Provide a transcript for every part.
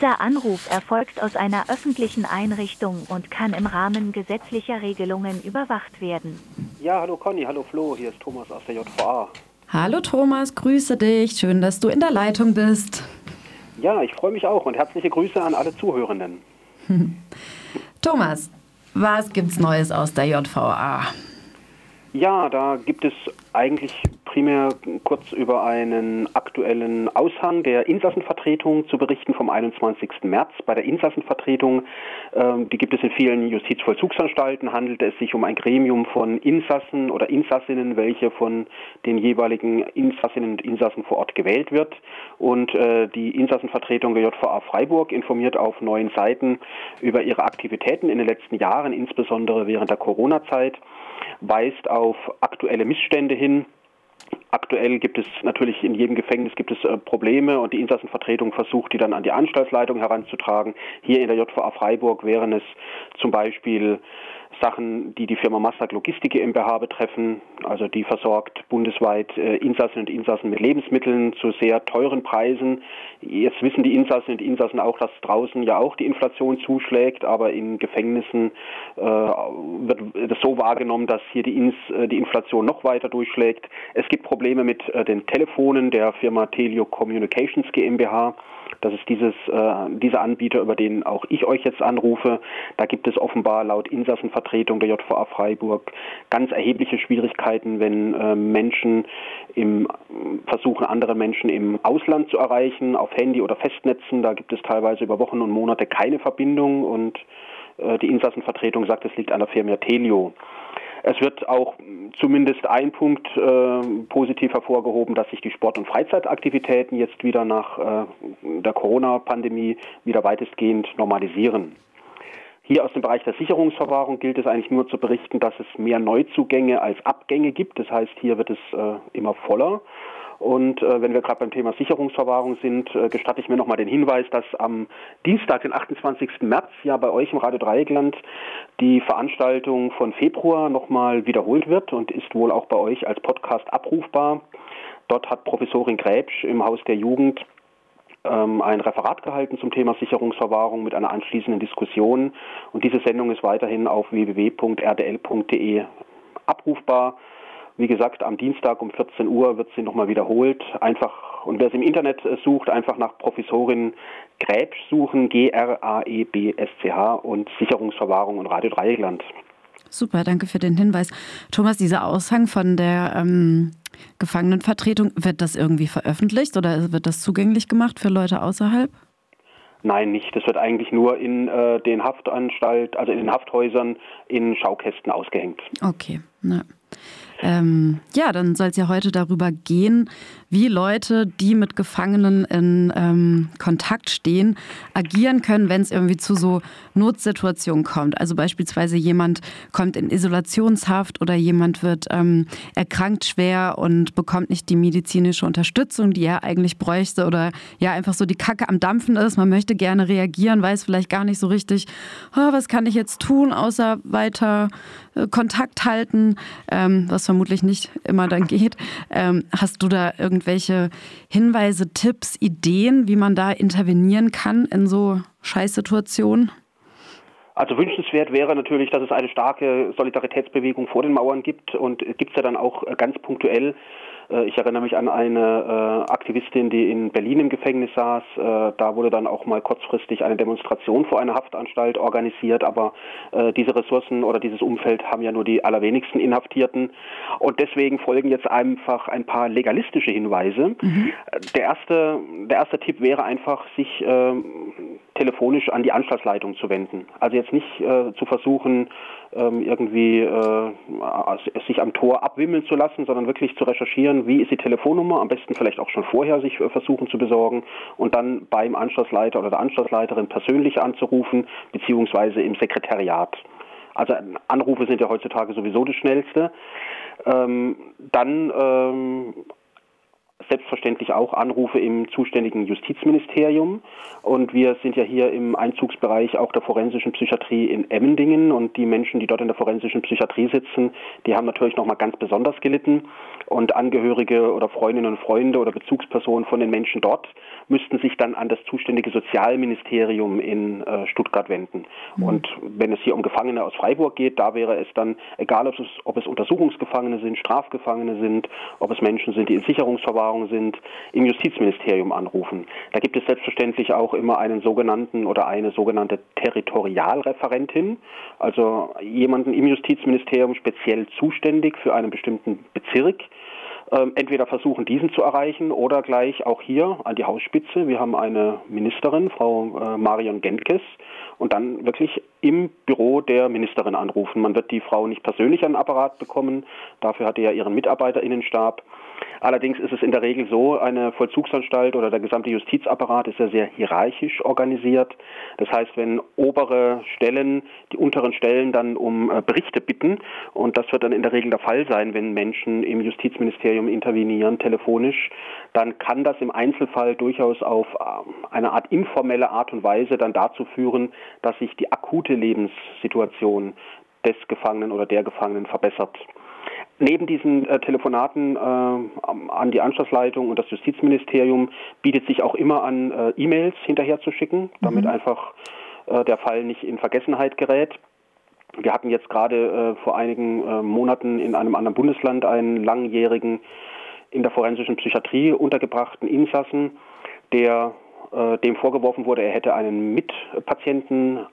Dieser Anruf erfolgt aus einer öffentlichen Einrichtung und kann im Rahmen gesetzlicher Regelungen überwacht werden. Ja, hallo Conny, hallo Flo, hier ist Thomas aus der JVA. Hallo Thomas, grüße dich. Schön, dass du in der Leitung bist. Ja, ich freue mich auch und herzliche Grüße an alle Zuhörenden. Thomas, was gibt's Neues aus der JVA? Ja, da gibt es eigentlich primär kurz über einen aktuellen Aushang der Insassenvertretung zu berichten vom 21. März. Bei der Insassenvertretung, ähm, die gibt es in vielen Justizvollzugsanstalten, handelt es sich um ein Gremium von Insassen oder Insassinnen, welche von den jeweiligen Insassinnen und Insassen vor Ort gewählt wird. Und äh, die Insassenvertretung der JVA Freiburg informiert auf neuen Seiten über ihre Aktivitäten in den letzten Jahren, insbesondere während der Corona-Zeit weist auf aktuelle Missstände hin, Aktuell gibt es natürlich in jedem Gefängnis gibt es äh, Probleme und die Insassenvertretung versucht, die dann an die Anstaltsleitung heranzutragen. Hier in der JVA Freiburg wären es zum Beispiel Sachen, die die Firma Mastag Logistik GmbH betreffen. Also die versorgt bundesweit äh, Insassen und Insassen mit Lebensmitteln zu sehr teuren Preisen. Jetzt wissen die Insassen und Insassen auch, dass draußen ja auch die Inflation zuschlägt, aber in Gefängnissen äh, wird das so wahrgenommen, dass hier die, Ins, äh, die Inflation noch weiter durchschlägt. Es gibt Probleme mit äh, den Telefonen der Firma Telio Communications GmbH. Das ist dieses, äh, dieser Anbieter, über den auch ich euch jetzt anrufe. Da gibt es offenbar laut Insassenvertretung der JVA Freiburg ganz erhebliche Schwierigkeiten, wenn äh, Menschen im, versuchen, andere Menschen im Ausland zu erreichen, auf Handy oder Festnetzen. Da gibt es teilweise über Wochen und Monate keine Verbindung und äh, die Insassenvertretung sagt, es liegt an der Firma Telio. Es wird auch zumindest ein Punkt äh, positiv hervorgehoben, dass sich die Sport- und Freizeitaktivitäten jetzt wieder nach äh, der Corona-Pandemie wieder weitestgehend normalisieren. Hier aus dem Bereich der Sicherungsverwahrung gilt es eigentlich nur zu berichten, dass es mehr Neuzugänge als Abgänge gibt. Das heißt, hier wird es äh, immer voller. Und äh, wenn wir gerade beim Thema Sicherungsverwahrung sind, äh, gestatte ich mir nochmal den Hinweis, dass am Dienstag, den 28. März, ja bei euch im Radio Dreieckland die Veranstaltung von Februar nochmal wiederholt wird und ist wohl auch bei euch als Podcast abrufbar. Dort hat Professorin Gräbsch im Haus der Jugend ähm, ein Referat gehalten zum Thema Sicherungsverwahrung mit einer anschließenden Diskussion. Und diese Sendung ist weiterhin auf www.rdl.de abrufbar. Wie gesagt, am Dienstag um 14 Uhr wird sie nochmal wiederholt. Einfach, und wer es im Internet äh, sucht, einfach nach Professorin Gräbsch suchen, G-R-A-E-B-S-C-H und Sicherungsverwahrung und Radio Dreieckland. Super, danke für den Hinweis. Thomas, dieser Aushang von der ähm, Gefangenenvertretung, wird das irgendwie veröffentlicht oder wird das zugänglich gemacht für Leute außerhalb? Nein, nicht. Das wird eigentlich nur in äh, den Haftanstalt, also in den Hafthäusern in Schaukästen ausgehängt. Okay. Na. Ähm, ja, dann soll es ja heute darüber gehen, wie Leute, die mit Gefangenen in ähm, Kontakt stehen, agieren können, wenn es irgendwie zu so Notsituationen kommt. Also beispielsweise jemand kommt in Isolationshaft oder jemand wird ähm, erkrankt schwer und bekommt nicht die medizinische Unterstützung, die er eigentlich bräuchte oder ja einfach so die Kacke am Dampfen ist. Man möchte gerne reagieren, weiß vielleicht gar nicht so richtig, oh, was kann ich jetzt tun, außer weiter äh, Kontakt halten, ähm, was vermutlich nicht immer dann geht. Ähm, hast du da irgendwelche Hinweise, Tipps, Ideen, wie man da intervenieren kann in so Scheißsituationen? Also wünschenswert wäre natürlich, dass es eine starke Solidaritätsbewegung vor den Mauern gibt und gibt es ja dann auch ganz punktuell äh, ich erinnere mich an eine äh, Aktivistin, die in Berlin im Gefängnis saß. Äh, da wurde dann auch mal kurzfristig eine Demonstration vor einer Haftanstalt organisiert, aber diese Ressourcen oder dieses Umfeld haben ja nur die allerwenigsten Inhaftierten. Und deswegen folgen jetzt einfach ein paar legalistische Hinweise. Mhm. Der, erste, der erste Tipp wäre einfach, sich äh, telefonisch an die Anstaltsleitung zu wenden. Also jetzt nicht äh, zu versuchen, irgendwie äh, sich am Tor abwimmeln zu lassen, sondern wirklich zu recherchieren, wie ist die Telefonnummer, am besten vielleicht auch schon vorher sich versuchen zu besorgen und dann beim Anschlussleiter oder der Anschlussleiterin persönlich anzurufen, beziehungsweise im Sekretariat. Also Anrufe sind ja heutzutage sowieso das Schnellste. Ähm, dann ähm, selbstverständlich auch Anrufe im zuständigen Justizministerium. Und wir sind ja hier im Einzugsbereich auch der forensischen Psychiatrie in Emmendingen. Und die Menschen, die dort in der forensischen Psychiatrie sitzen, die haben natürlich nochmal ganz besonders gelitten. Und Angehörige oder Freundinnen und Freunde oder Bezugspersonen von den Menschen dort müssten sich dann an das zuständige Sozialministerium in äh, Stuttgart wenden. Mhm. Und wenn es hier um Gefangene aus Freiburg geht, da wäre es dann egal, ob es, ob es Untersuchungsgefangene sind, Strafgefangene sind, ob es Menschen sind, die in Sicherungsverwahrung sind, im Justizministerium anrufen. Da gibt es selbstverständlich auch immer einen sogenannten oder eine sogenannte Territorialreferentin, also jemanden im Justizministerium speziell zuständig für einen bestimmten Bezirk ähm, entweder versuchen, diesen zu erreichen oder gleich auch hier an die Hausspitze. Wir haben eine Ministerin, Frau äh, Marion Gentkes, und dann wirklich im Büro der Ministerin anrufen. Man wird die Frau nicht persönlich an den Apparat bekommen, dafür hat er ja ihren Mitarbeiterinnenstab. Allerdings ist es in der Regel so, eine Vollzugsanstalt oder der gesamte Justizapparat ist ja sehr hierarchisch organisiert. Das heißt, wenn obere Stellen die unteren Stellen dann um äh, Berichte bitten, und das wird dann in der Regel der Fall sein, wenn Menschen im Justizministerium intervenieren, telefonisch, dann kann das im Einzelfall durchaus auf ähm, eine Art informelle Art und Weise dann dazu führen, dass sich die akute Lebenssituation des Gefangenen oder der Gefangenen verbessert. Neben diesen äh, Telefonaten äh, an die Anschlussleitung und das Justizministerium bietet sich auch immer an, äh, E-Mails hinterherzuschicken, damit mhm. einfach äh, der Fall nicht in Vergessenheit gerät. Wir hatten jetzt gerade äh, vor einigen äh, Monaten in einem anderen Bundesland einen langjährigen in der forensischen Psychiatrie untergebrachten Insassen, der dem vorgeworfen wurde, er hätte einen Mitpatienten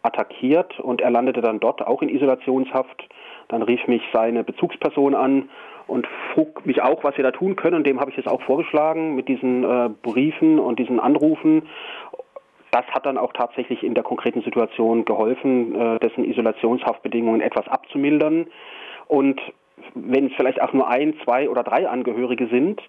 attackiert und er landete dann dort auch in Isolationshaft dann rief mich seine Bezugsperson an und frug mich auch, was wir da tun können. Und dem habe ich es auch vorgeschlagen mit diesen äh, Briefen und diesen Anrufen. Das hat dann auch tatsächlich in der konkreten Situation geholfen, äh, dessen Isolationshaftbedingungen etwas abzumildern. Und wenn es vielleicht auch nur ein, zwei oder drei Angehörige sind,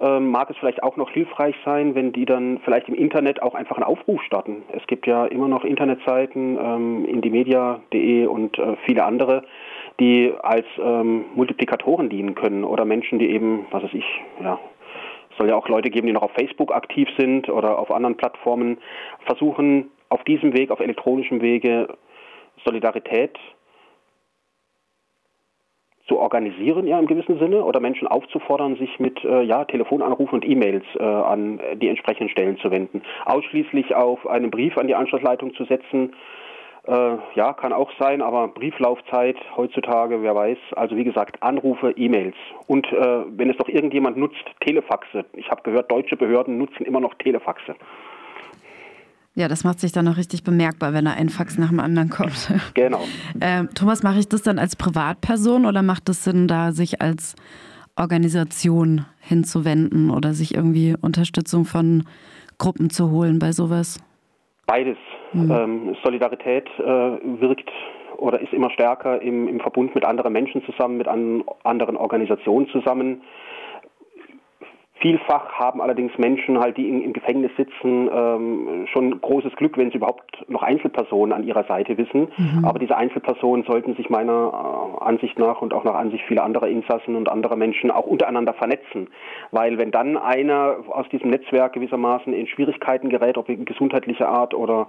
ähm, mag es vielleicht auch noch hilfreich sein, wenn die dann vielleicht im Internet auch einfach einen Aufruf starten. Es gibt ja immer noch Internetseiten, ähm, indimedia.de und äh, viele andere, die als ähm, Multiplikatoren dienen können oder Menschen, die eben, was weiß ich, ja, es soll ja auch Leute geben, die noch auf Facebook aktiv sind oder auf anderen Plattformen, versuchen auf diesem Weg, auf elektronischem Wege Solidarität zu organisieren, ja, im gewissen Sinne, oder Menschen aufzufordern, sich mit äh, ja, Telefonanrufen und E-Mails äh, an die entsprechenden Stellen zu wenden. Ausschließlich auf einen Brief an die Anschlussleitung zu setzen, äh, ja, kann auch sein, aber Brieflaufzeit heutzutage, wer weiß. Also wie gesagt, Anrufe, E-Mails. Und äh, wenn es doch irgendjemand nutzt, Telefaxe. Ich habe gehört, deutsche Behörden nutzen immer noch Telefaxe. Ja, das macht sich dann auch richtig bemerkbar, wenn da ein Fax nach dem anderen kommt. Genau. Ähm, Thomas, mache ich das dann als Privatperson oder macht es Sinn, da sich als Organisation hinzuwenden oder sich irgendwie Unterstützung von Gruppen zu holen bei sowas? Beides. Mhm. Ähm, Solidarität äh, wirkt oder ist immer stärker im, im Verbund mit anderen Menschen zusammen, mit an, anderen Organisationen zusammen. Vielfach haben allerdings Menschen halt, die in, im Gefängnis sitzen, ähm, schon großes Glück, wenn sie überhaupt noch Einzelpersonen an ihrer Seite wissen. Mhm. Aber diese Einzelpersonen sollten sich meiner äh, Ansicht nach und auch nach Ansicht vieler anderer Insassen und anderer Menschen auch untereinander vernetzen. Weil wenn dann einer aus diesem Netzwerk gewissermaßen in Schwierigkeiten gerät, ob in gesundheitlicher Art oder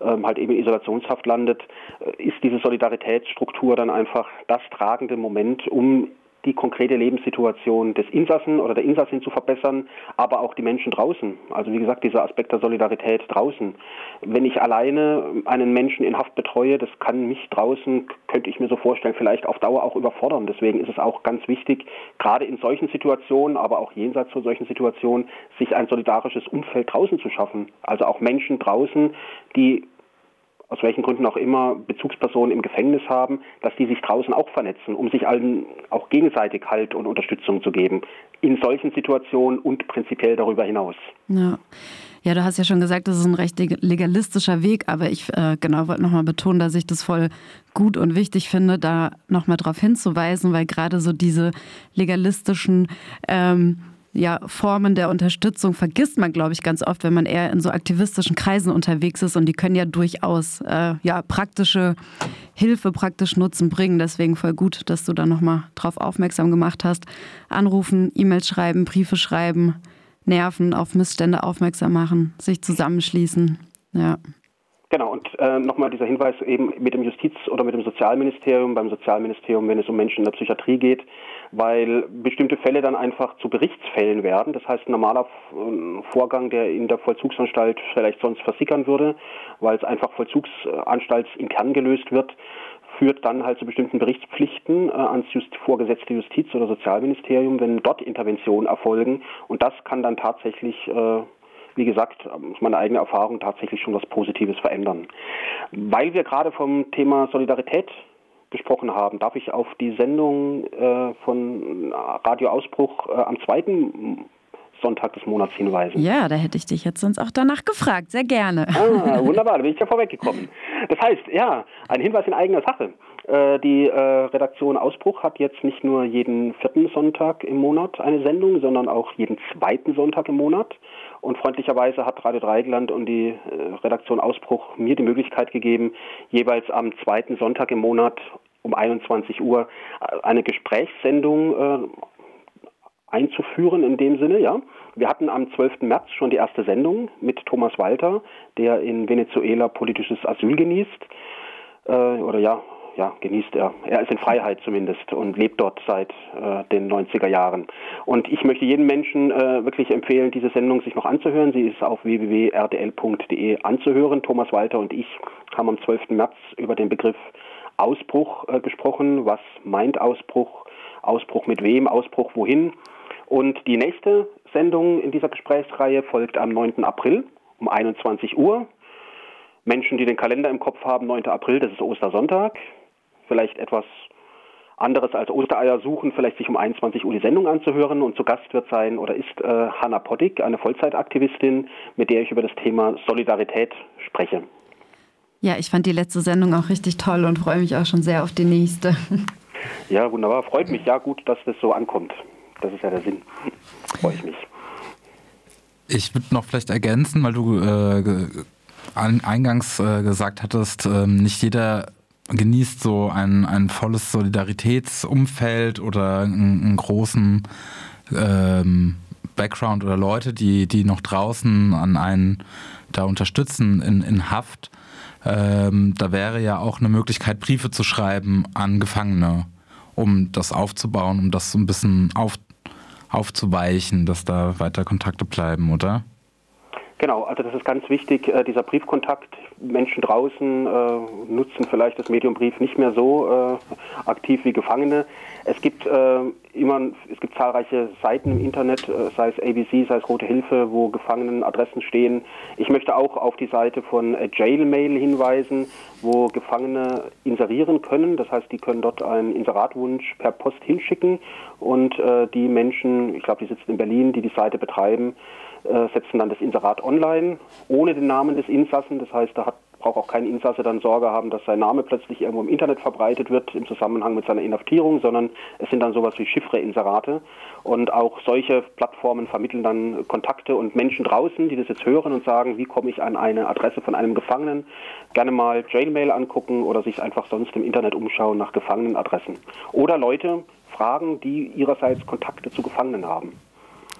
ähm, halt eben in Isolationshaft landet, äh, ist diese Solidaritätsstruktur dann einfach das tragende Moment, um die konkrete Lebenssituation des Insassen oder der Insassin zu verbessern, aber auch die Menschen draußen. Also wie gesagt, dieser Aspekt der Solidarität draußen. Wenn ich alleine einen Menschen in Haft betreue, das kann mich draußen, könnte ich mir so vorstellen, vielleicht auf Dauer auch überfordern. Deswegen ist es auch ganz wichtig, gerade in solchen Situationen, aber auch jenseits von solchen Situationen, sich ein solidarisches Umfeld draußen zu schaffen. Also auch Menschen draußen, die aus welchen Gründen auch immer Bezugspersonen im Gefängnis haben, dass die sich draußen auch vernetzen, um sich allen auch gegenseitig Halt und Unterstützung zu geben. In solchen Situationen und prinzipiell darüber hinaus. Ja. Ja, du hast ja schon gesagt, das ist ein recht legalistischer Weg, aber ich äh, genau wollte nochmal betonen, dass ich das voll gut und wichtig finde, da nochmal darauf hinzuweisen, weil gerade so diese legalistischen ähm, ja, Formen der Unterstützung vergisst man, glaube ich, ganz oft, wenn man eher in so aktivistischen Kreisen unterwegs ist und die können ja durchaus äh, ja, praktische Hilfe, praktisch Nutzen bringen. Deswegen voll gut, dass du da nochmal drauf aufmerksam gemacht hast. Anrufen, E-Mails schreiben, Briefe schreiben, nerven, auf Missstände aufmerksam machen, sich zusammenschließen. Ja. Genau, und äh, nochmal dieser Hinweis eben mit dem Justiz- oder mit dem Sozialministerium, beim Sozialministerium, wenn es um Menschen in der Psychiatrie geht, weil bestimmte Fälle dann einfach zu Berichtsfällen werden. Das heißt, ein normaler äh, Vorgang, der in der Vollzugsanstalt vielleicht sonst versickern würde, weil es einfach vollzugsanstaltsintern gelöst wird, führt dann halt zu bestimmten Berichtspflichten äh, ans Just vorgesetzte Justiz- oder Sozialministerium, wenn dort Interventionen erfolgen. Und das kann dann tatsächlich äh, wie gesagt, aus meiner eigenen Erfahrung tatsächlich schon was Positives verändern. Weil wir gerade vom Thema Solidarität gesprochen haben, darf ich auf die Sendung äh, von Radio Ausbruch äh, am zweiten Sonntag des Monats hinweisen. Ja, da hätte ich dich jetzt sonst auch danach gefragt. Sehr gerne. Ah, wunderbar, da bin ich ja vorweggekommen. Das heißt, ja, ein Hinweis in eigener Sache. Äh, die äh, Redaktion Ausbruch hat jetzt nicht nur jeden vierten Sonntag im Monat eine Sendung, sondern auch jeden zweiten Sonntag im Monat. Und freundlicherweise hat Radio Dreigland und die äh, Redaktion Ausbruch mir die Möglichkeit gegeben, jeweils am zweiten Sonntag im Monat um 21 Uhr äh, eine Gesprächssendung äh, einzuführen in dem Sinne, ja. Wir hatten am 12. März schon die erste Sendung mit Thomas Walter, der in Venezuela politisches Asyl genießt. Äh, oder ja, ja, genießt er. Er ist in Freiheit zumindest und lebt dort seit äh, den 90er Jahren. Und ich möchte jedem Menschen äh, wirklich empfehlen, diese Sendung sich noch anzuhören. Sie ist auf www.rdl.de anzuhören. Thomas Walter und ich haben am 12. März über den Begriff Ausbruch äh, gesprochen. Was meint Ausbruch? Ausbruch mit wem? Ausbruch wohin? Und die nächste Sendung in dieser Gesprächsreihe folgt am 9. April um 21 Uhr. Menschen, die den Kalender im Kopf haben, 9. April, das ist Ostersonntag vielleicht etwas anderes als Ostereier suchen, vielleicht sich um 21 Uhr die Sendung anzuhören. Und zu Gast wird sein oder ist äh, Hanna Poddick, eine Vollzeitaktivistin, mit der ich über das Thema Solidarität spreche. Ja, ich fand die letzte Sendung auch richtig toll und freue mich auch schon sehr auf die nächste. Ja, wunderbar. Freut mich. Ja, gut, dass das so ankommt. Das ist ja der Sinn. Freue ich mich. Ich würde noch vielleicht ergänzen, weil du äh, eingangs äh, gesagt hattest, äh, nicht jeder genießt so ein, ein volles Solidaritätsumfeld oder einen, einen großen ähm, Background oder Leute, die, die noch draußen an einen da unterstützen in, in Haft. Ähm, da wäre ja auch eine Möglichkeit, Briefe zu schreiben an Gefangene, um das aufzubauen, um das so ein bisschen auf, aufzuweichen, dass da weiter Kontakte bleiben, oder? Genau, also das ist ganz wichtig, äh, dieser Briefkontakt. Menschen draußen äh, nutzen vielleicht das Medium Brief nicht mehr so äh, aktiv wie Gefangene. Es gibt äh, immer, es gibt zahlreiche Seiten im Internet, äh, sei es ABC, sei es Rote Hilfe, wo Gefangenenadressen stehen. Ich möchte auch auf die Seite von äh, Jailmail hinweisen, wo Gefangene inserieren können. Das heißt, die können dort einen Inseratwunsch per Post hinschicken und die Menschen, ich glaube, die sitzen in Berlin, die die Seite betreiben, äh, setzen dann das Inserat online ohne den Namen des Insassen. Das heißt, da hat, braucht auch kein Insasse dann Sorge haben, dass sein Name plötzlich irgendwo im Internet verbreitet wird im Zusammenhang mit seiner Inhaftierung, sondern es sind dann sowas wie Chiffre-Inserate. Und auch solche Plattformen vermitteln dann Kontakte und Menschen draußen, die das jetzt hören und sagen, wie komme ich an eine Adresse von einem Gefangenen, gerne mal Jailmail angucken oder sich einfach sonst im Internet umschauen nach Gefangenenadressen. Oder Leute fragen, die ihrerseits Kontakte zu Gefangenen haben.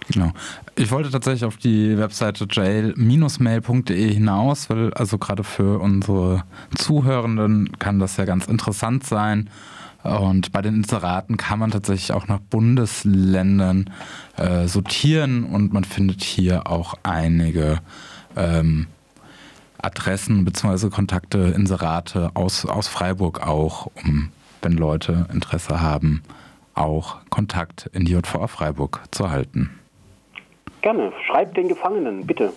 Genau. Ich wollte tatsächlich auf die Webseite jail-mail.de hinaus, weil also gerade für unsere Zuhörenden kann das ja ganz interessant sein. Und bei den Inseraten kann man tatsächlich auch nach Bundesländern äh, sortieren und man findet hier auch einige ähm, Adressen bzw. Kontakte, Inserate aus, aus Freiburg auch, um, wenn Leute Interesse haben, auch Kontakt in die JVA Freiburg zu halten. Gerne. Schreibt den Gefangenen, bitte.